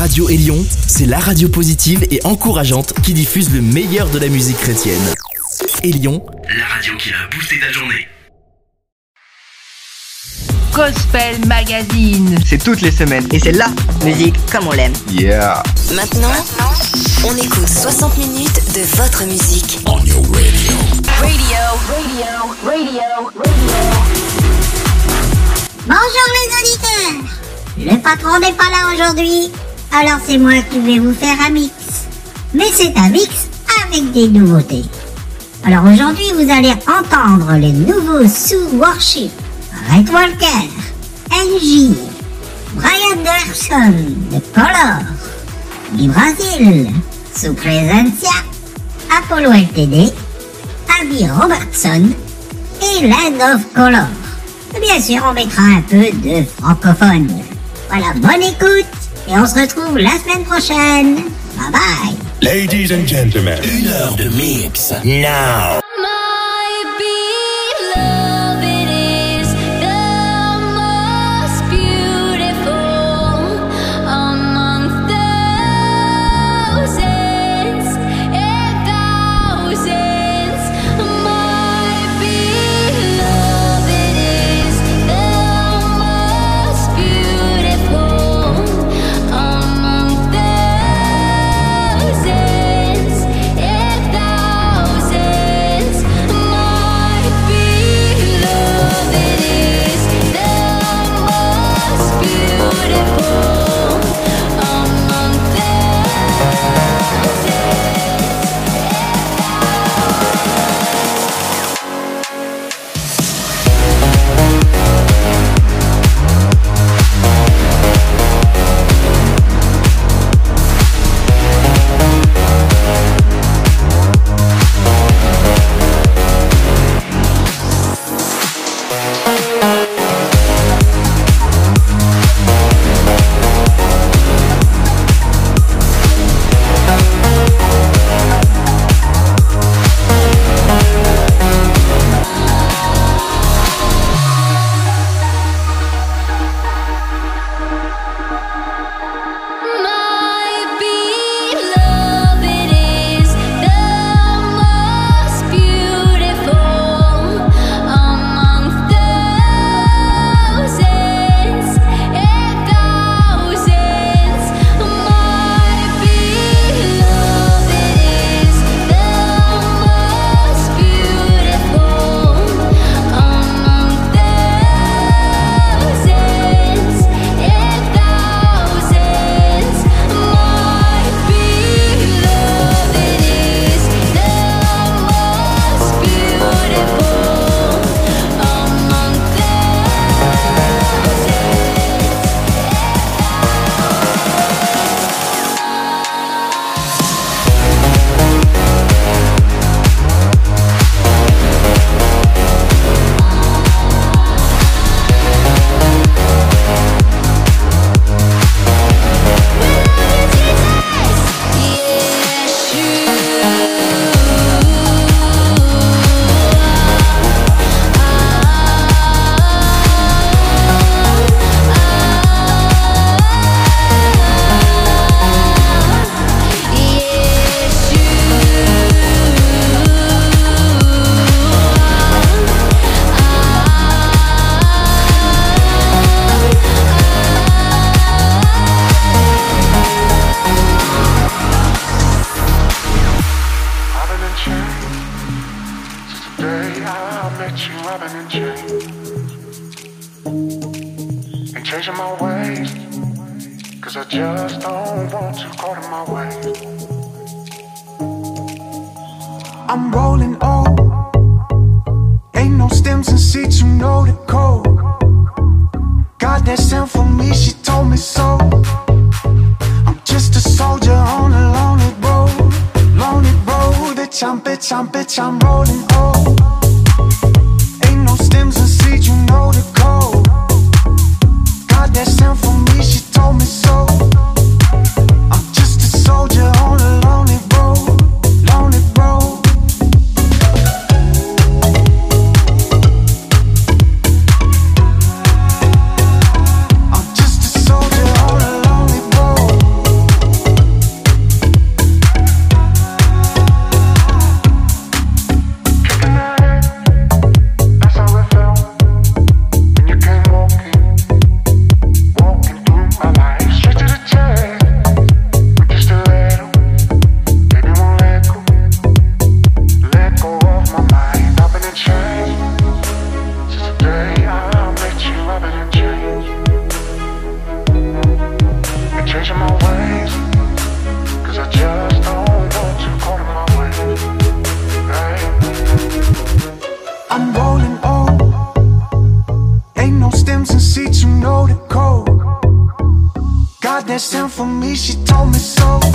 Radio Élion, c'est la radio positive et encourageante qui diffuse le meilleur de la musique chrétienne. Élion, la radio qui a boosté ta journée. Gospel Magazine. C'est toutes les semaines et c'est la musique comme on l'aime. Yeah. Maintenant, on écoute 60 minutes de votre musique. On your radio. Radio, radio, radio, radio. Bonjour les auditeurs Le patron n'est pas là aujourd'hui, alors c'est moi qui vais vous faire un mix. Mais c'est un mix avec des nouveautés. Alors aujourd'hui, vous allez entendre les nouveaux sous Worship, Red Walker, NJ, Brian Derson de Color, du Brésil, sous Presencia, Apollo LTD, Abby Robertson et Land of Color. Bien sûr, on mettra un peu de francophone. Voilà, bonne écoute et on se retrouve la semaine prochaine. Bye bye. Ladies and gentlemen. Une heure de mix. Now. For me, she told me so.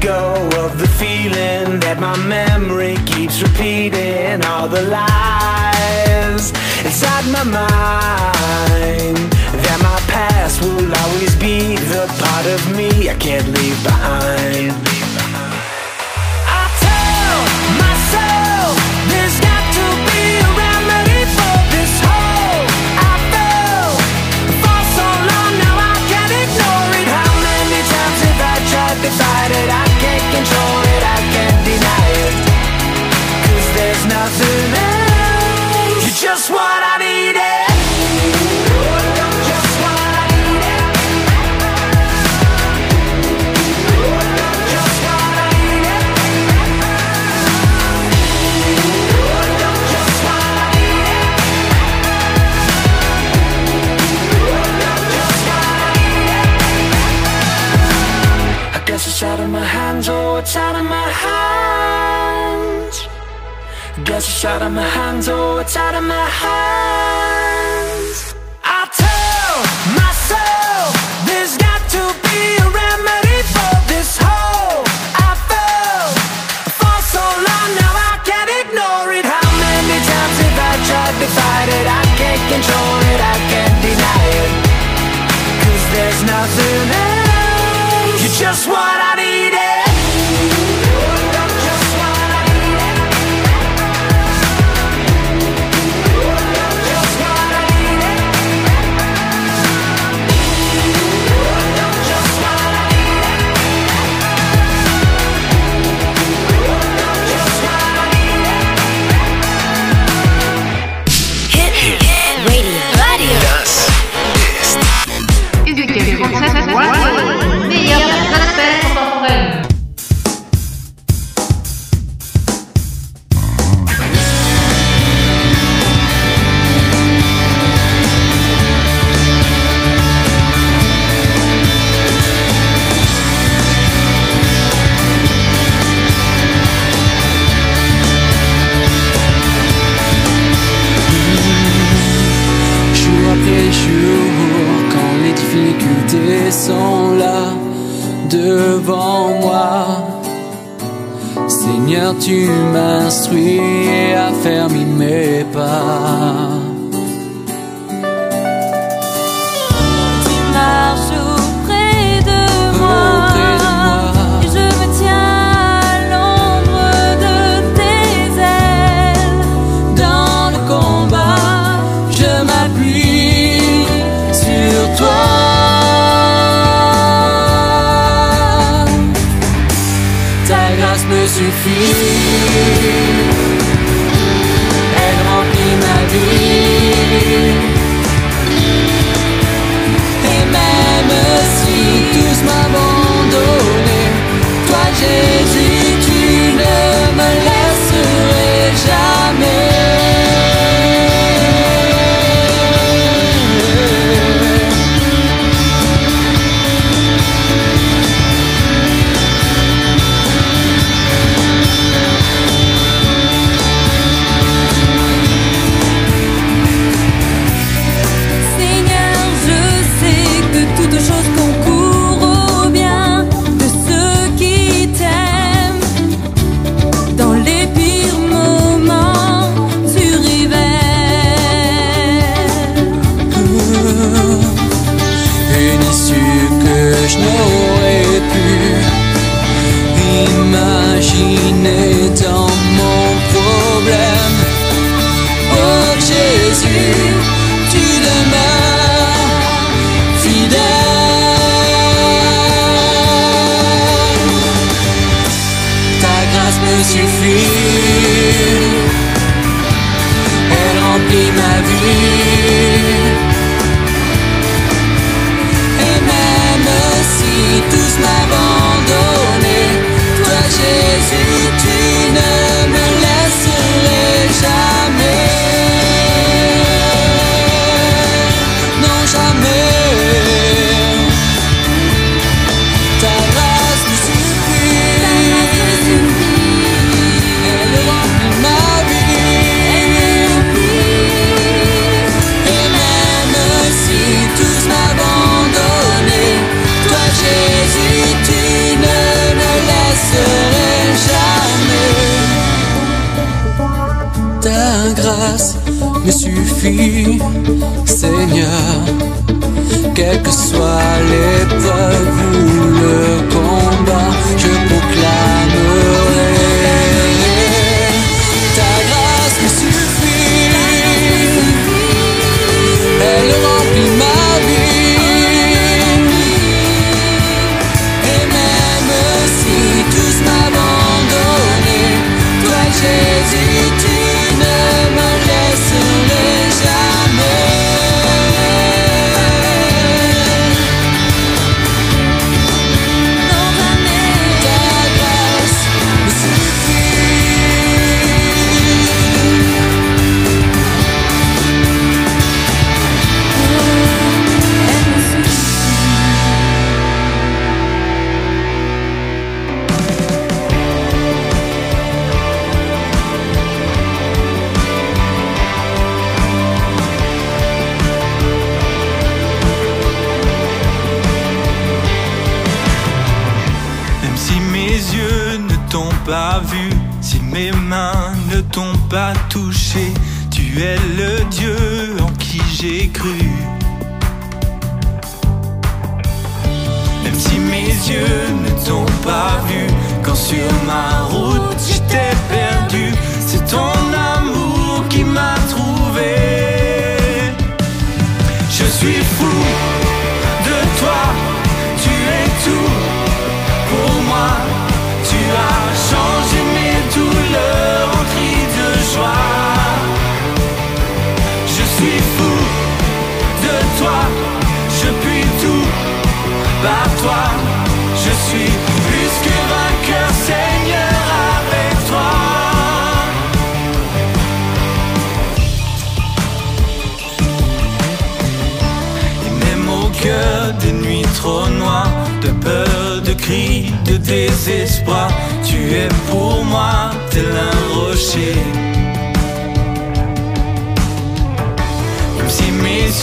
go of the feeling that my memory keeps repeating all the lies inside my mind. That my past will always be the part of me I can't leave behind. Out of my hands, oh, it's out of my hands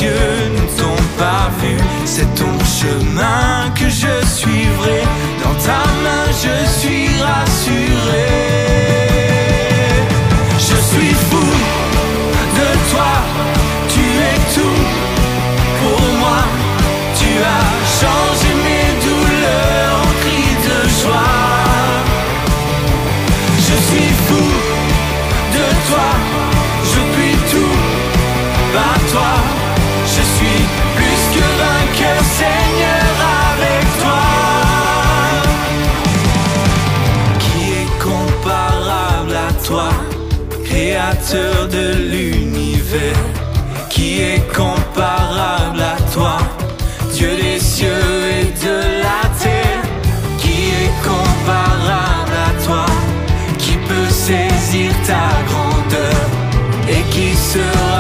yeux ne t'ont pas vu. C'est ton chemin que je suivrai. Dans ta main, je suis rassuré. till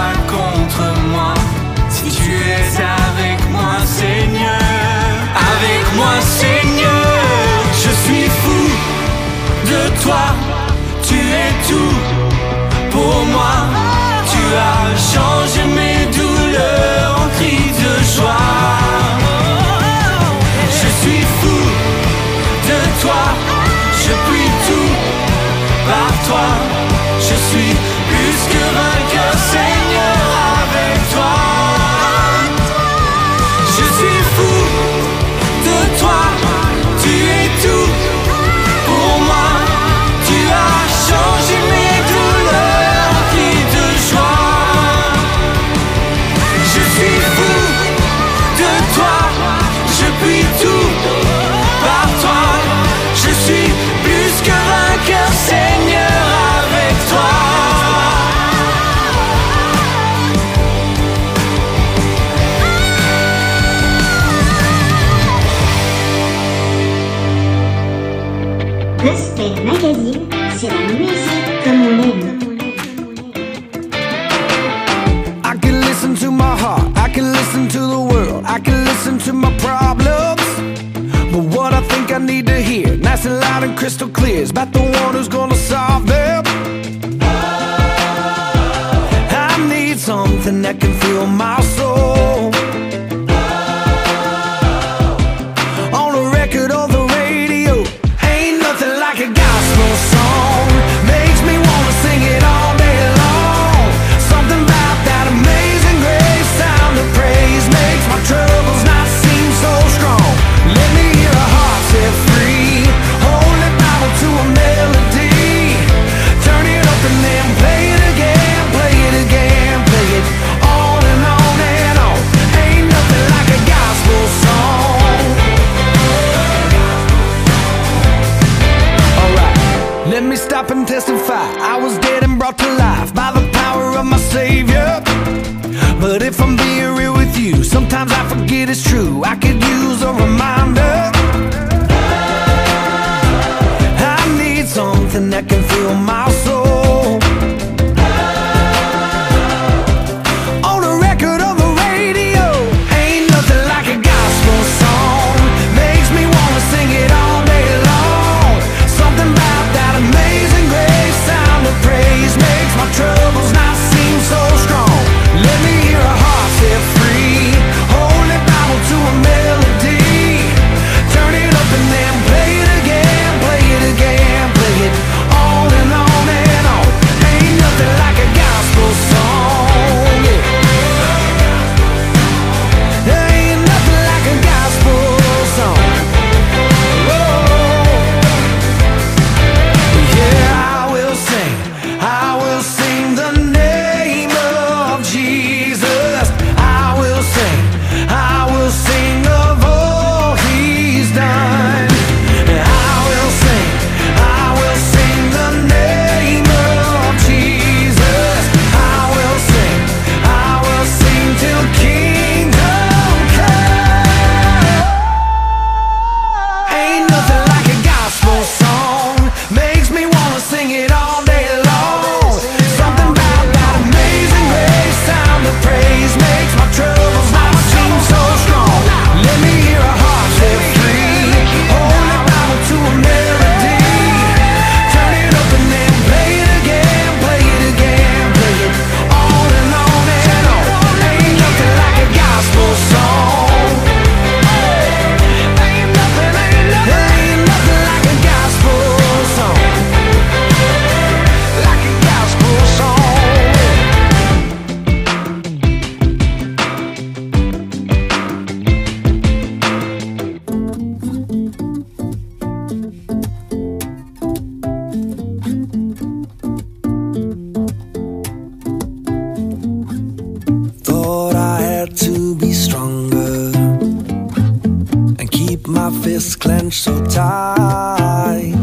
my fists clenched so tight.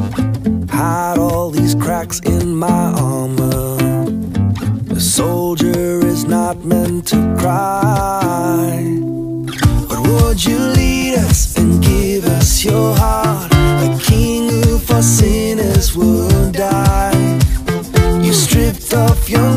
Hide all these cracks in my armor. A soldier is not meant to cry. But would you lead us and give us your heart? A king who for sinners would die. You stripped off your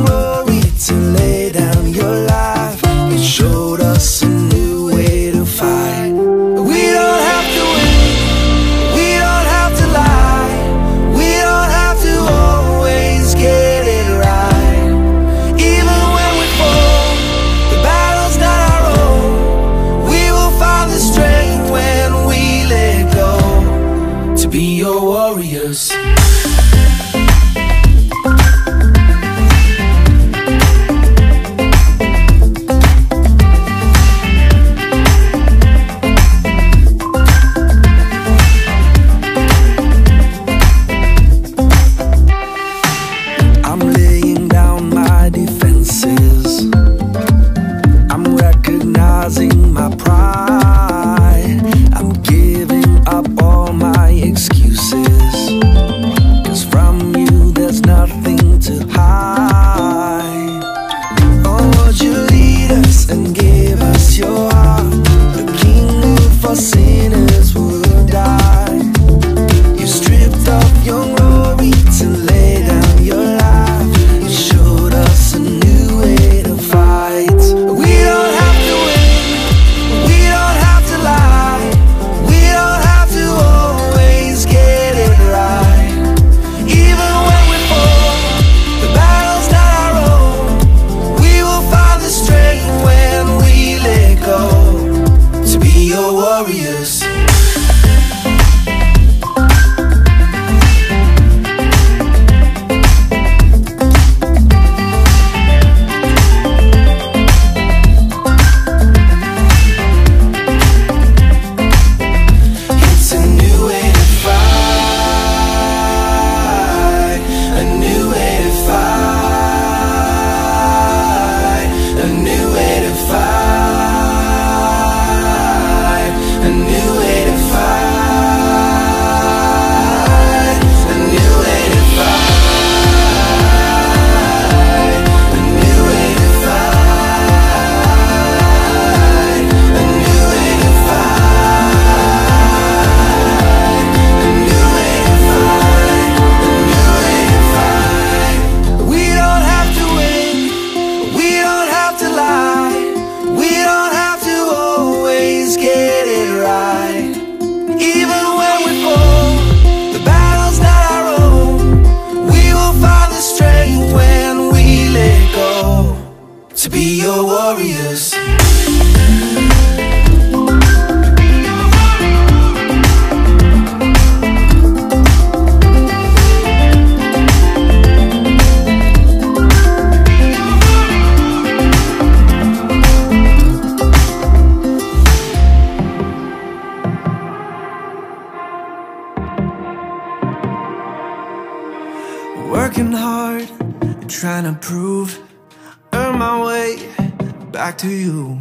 back to you.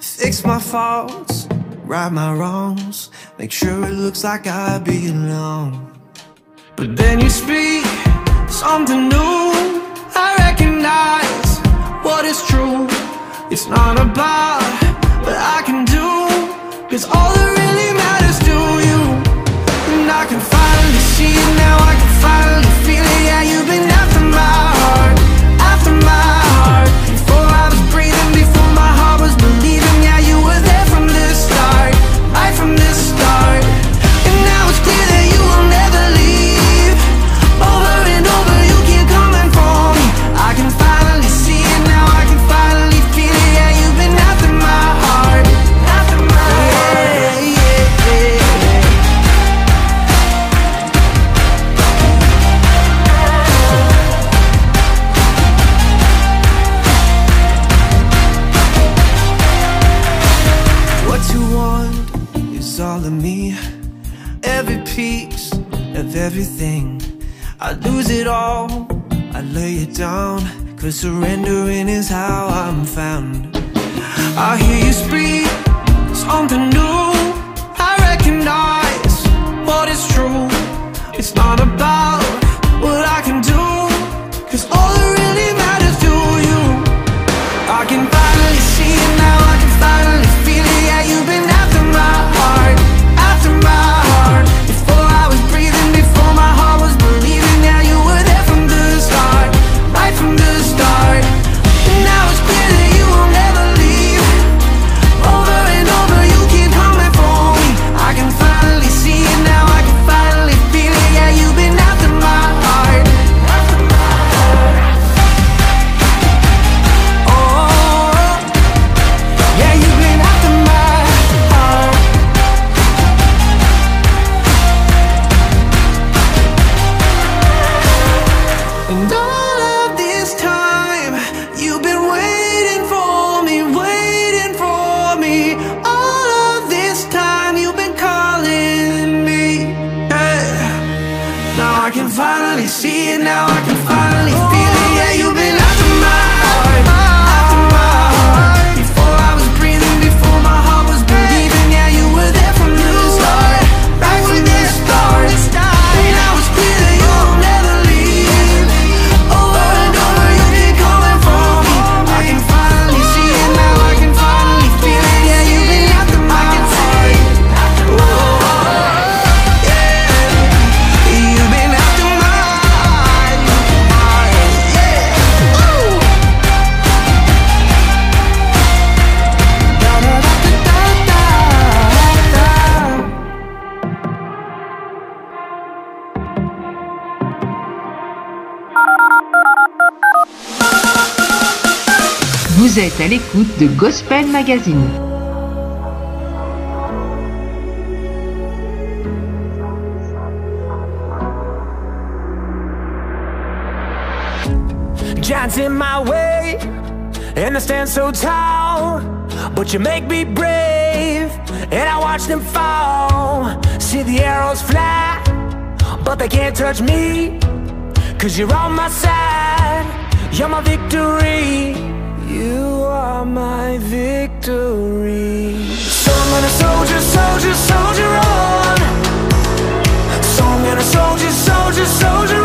Fix my faults, right my wrongs, make sure it looks like I belong. But then you speak something new. I recognize what is true. It's not about what I can do, cause all the I lose it all, I lay it down Cause surrendering is how I'm found. I hear you speak, something new I recognize what is true. It's not about de Gospel Magazine. Giants in my way, and I stand so tall. But you make me brave, and I watch them fall. See the arrows fly, but they can't touch me. Cause you're on my side, you're my victory my victory. So I'm gonna soldier, soldier, soldier on. So I'm gonna soldier, soldier, soldier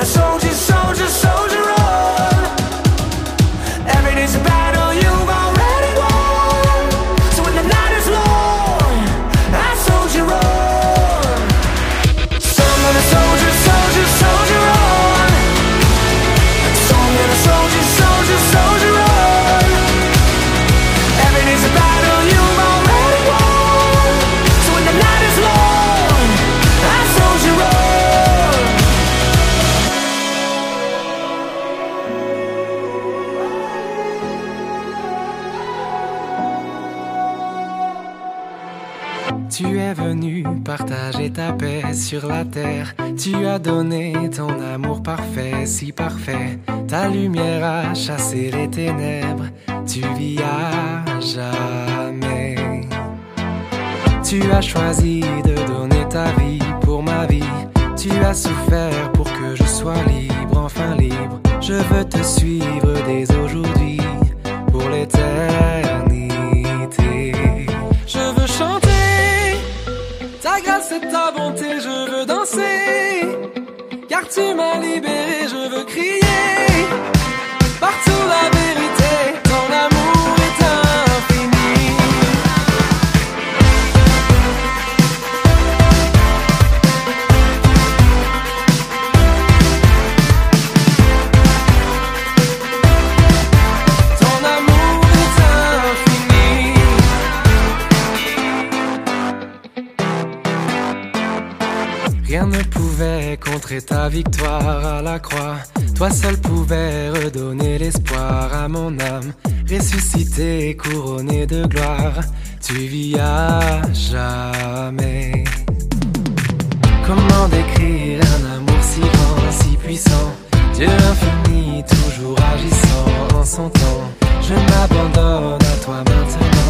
a soldier's song. sur la terre. Tu as donné ton amour parfait, si parfait. Ta lumière a chassé les ténèbres. Tu vis à jamais. Tu as choisi de donner ta vie pour ma vie. Tu as souffert pour que je sois libre, enfin libre. Je veux te suivre dès aujourd'hui pour l'éternité. ta bonté, je veux danser. Car tu m'as libéré, je veux crier. Partout là. Malgré ta victoire à la croix, toi seul pouvais redonner l'espoir à mon âme. Ressuscité couronné de gloire, tu vis à jamais. Comment décrire un amour si grand, si puissant? Dieu infini, toujours agissant en son temps. Je m'abandonne à toi maintenant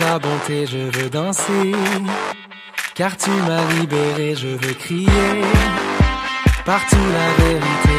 ta bonté, je veux danser. Car tu m'as libéré, je veux crier. Partout la vérité,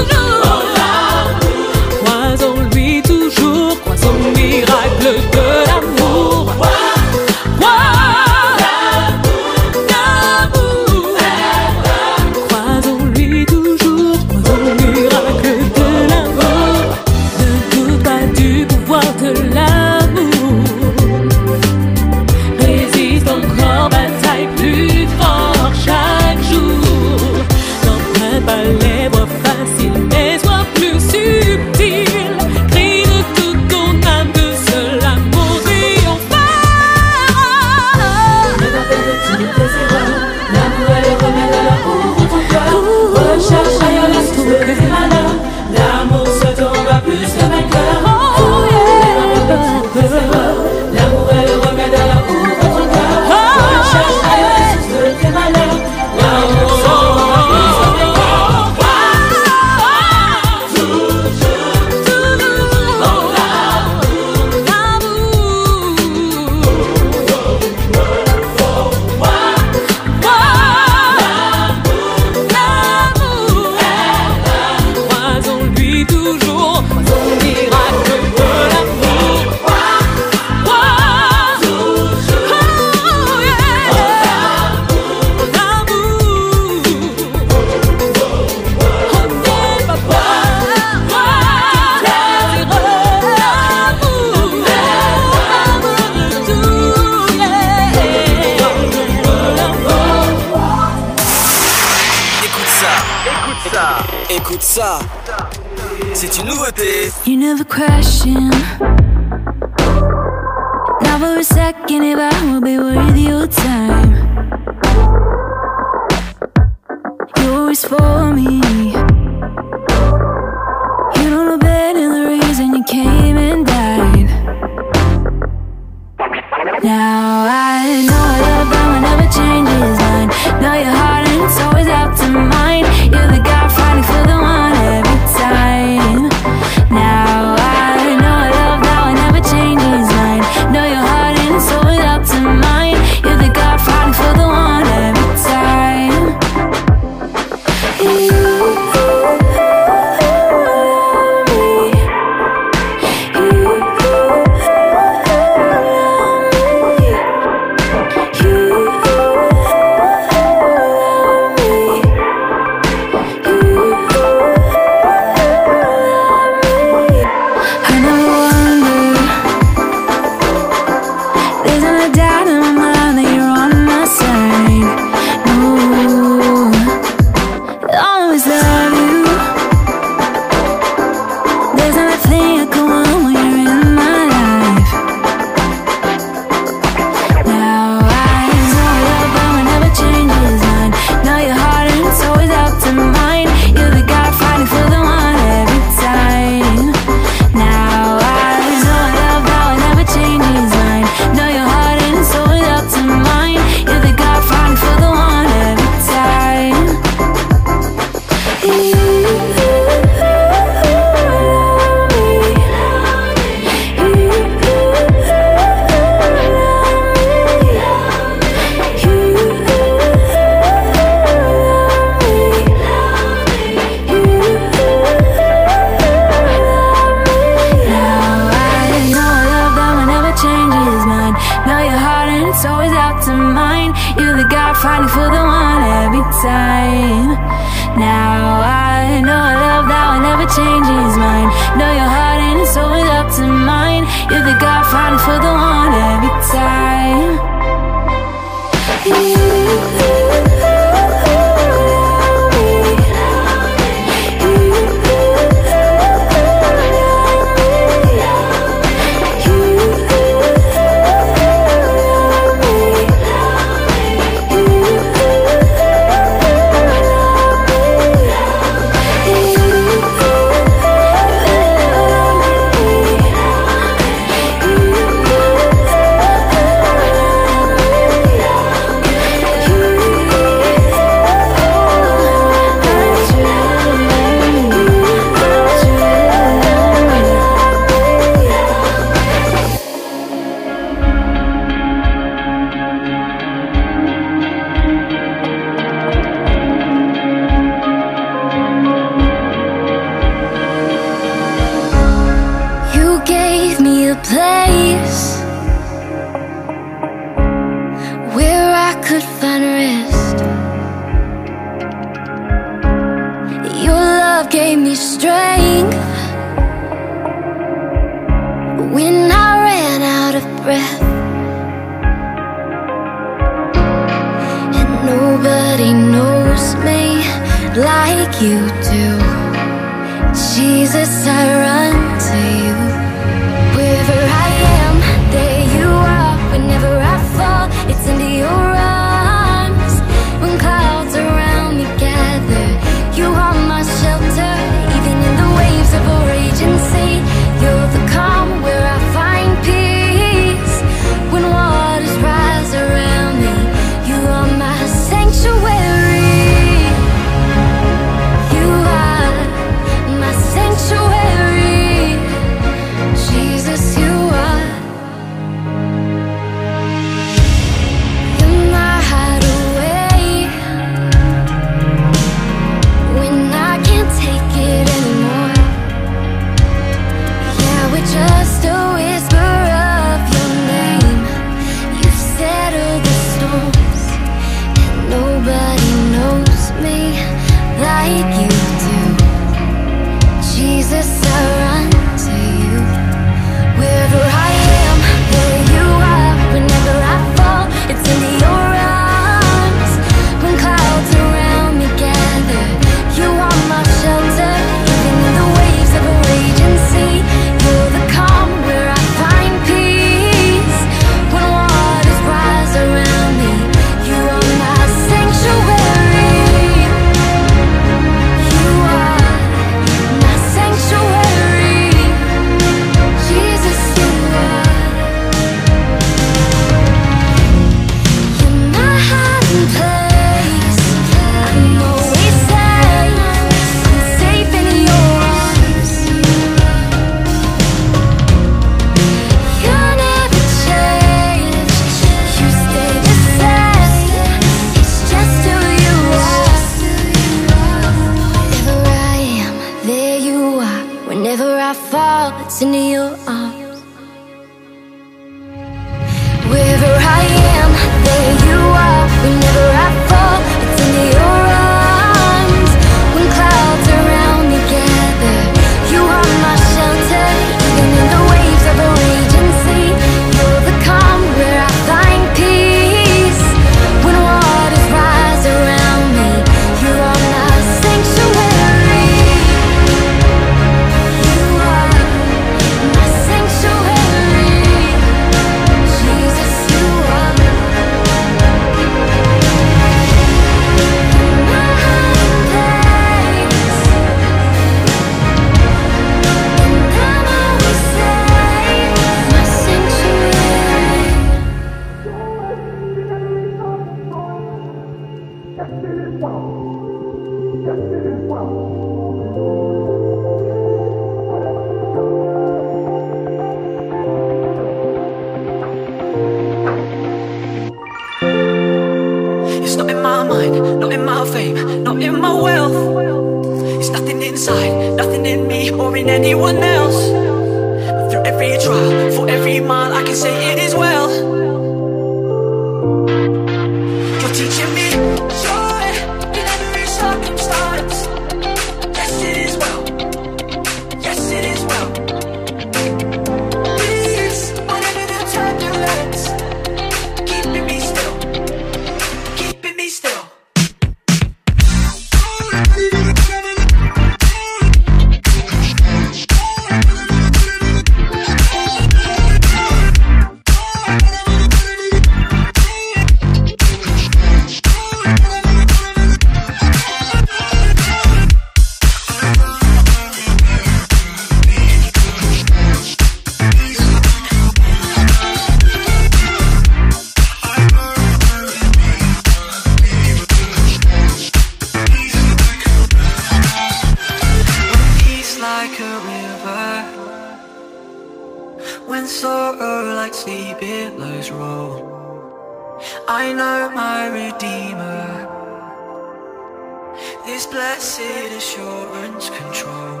this blessed assurance control.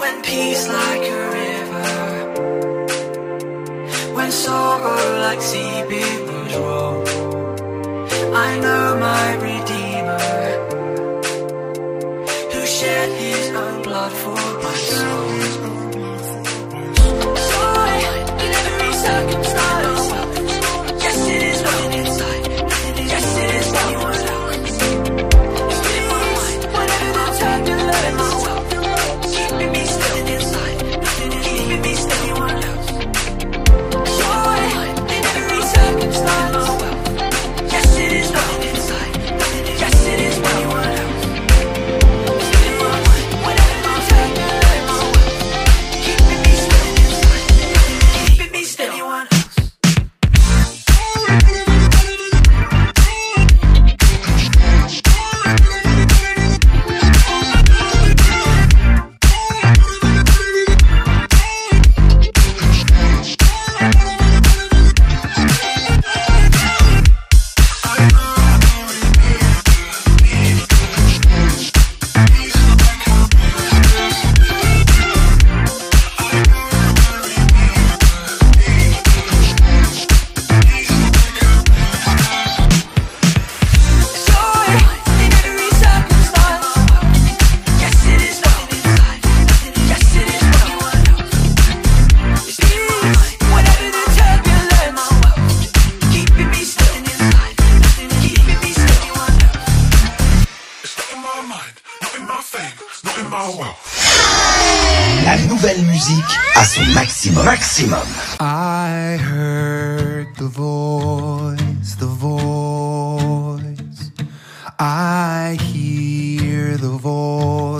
When peace like a river when sorrow like sea nouvelle musique à son maximum. Maximum. I heard the voice, the voice. I hear the voice.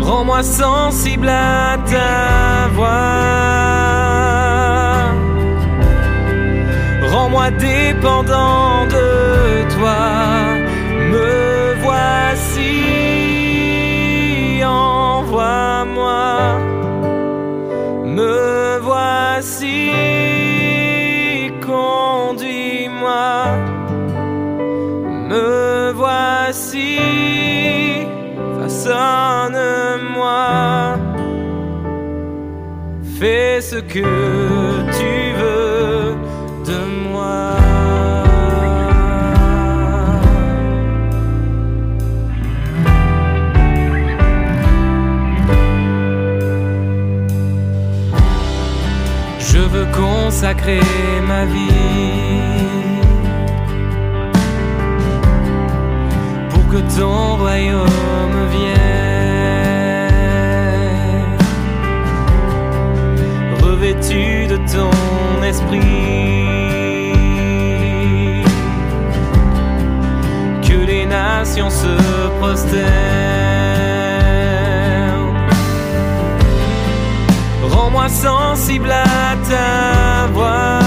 Rends-moi sensible à ta voix. Rends-moi dépendant Ce que tu veux de moi? Je veux consacrer ma vie pour que ton royaume ton esprit, que les nations se prosternent. Rends-moi sensible à ta voix.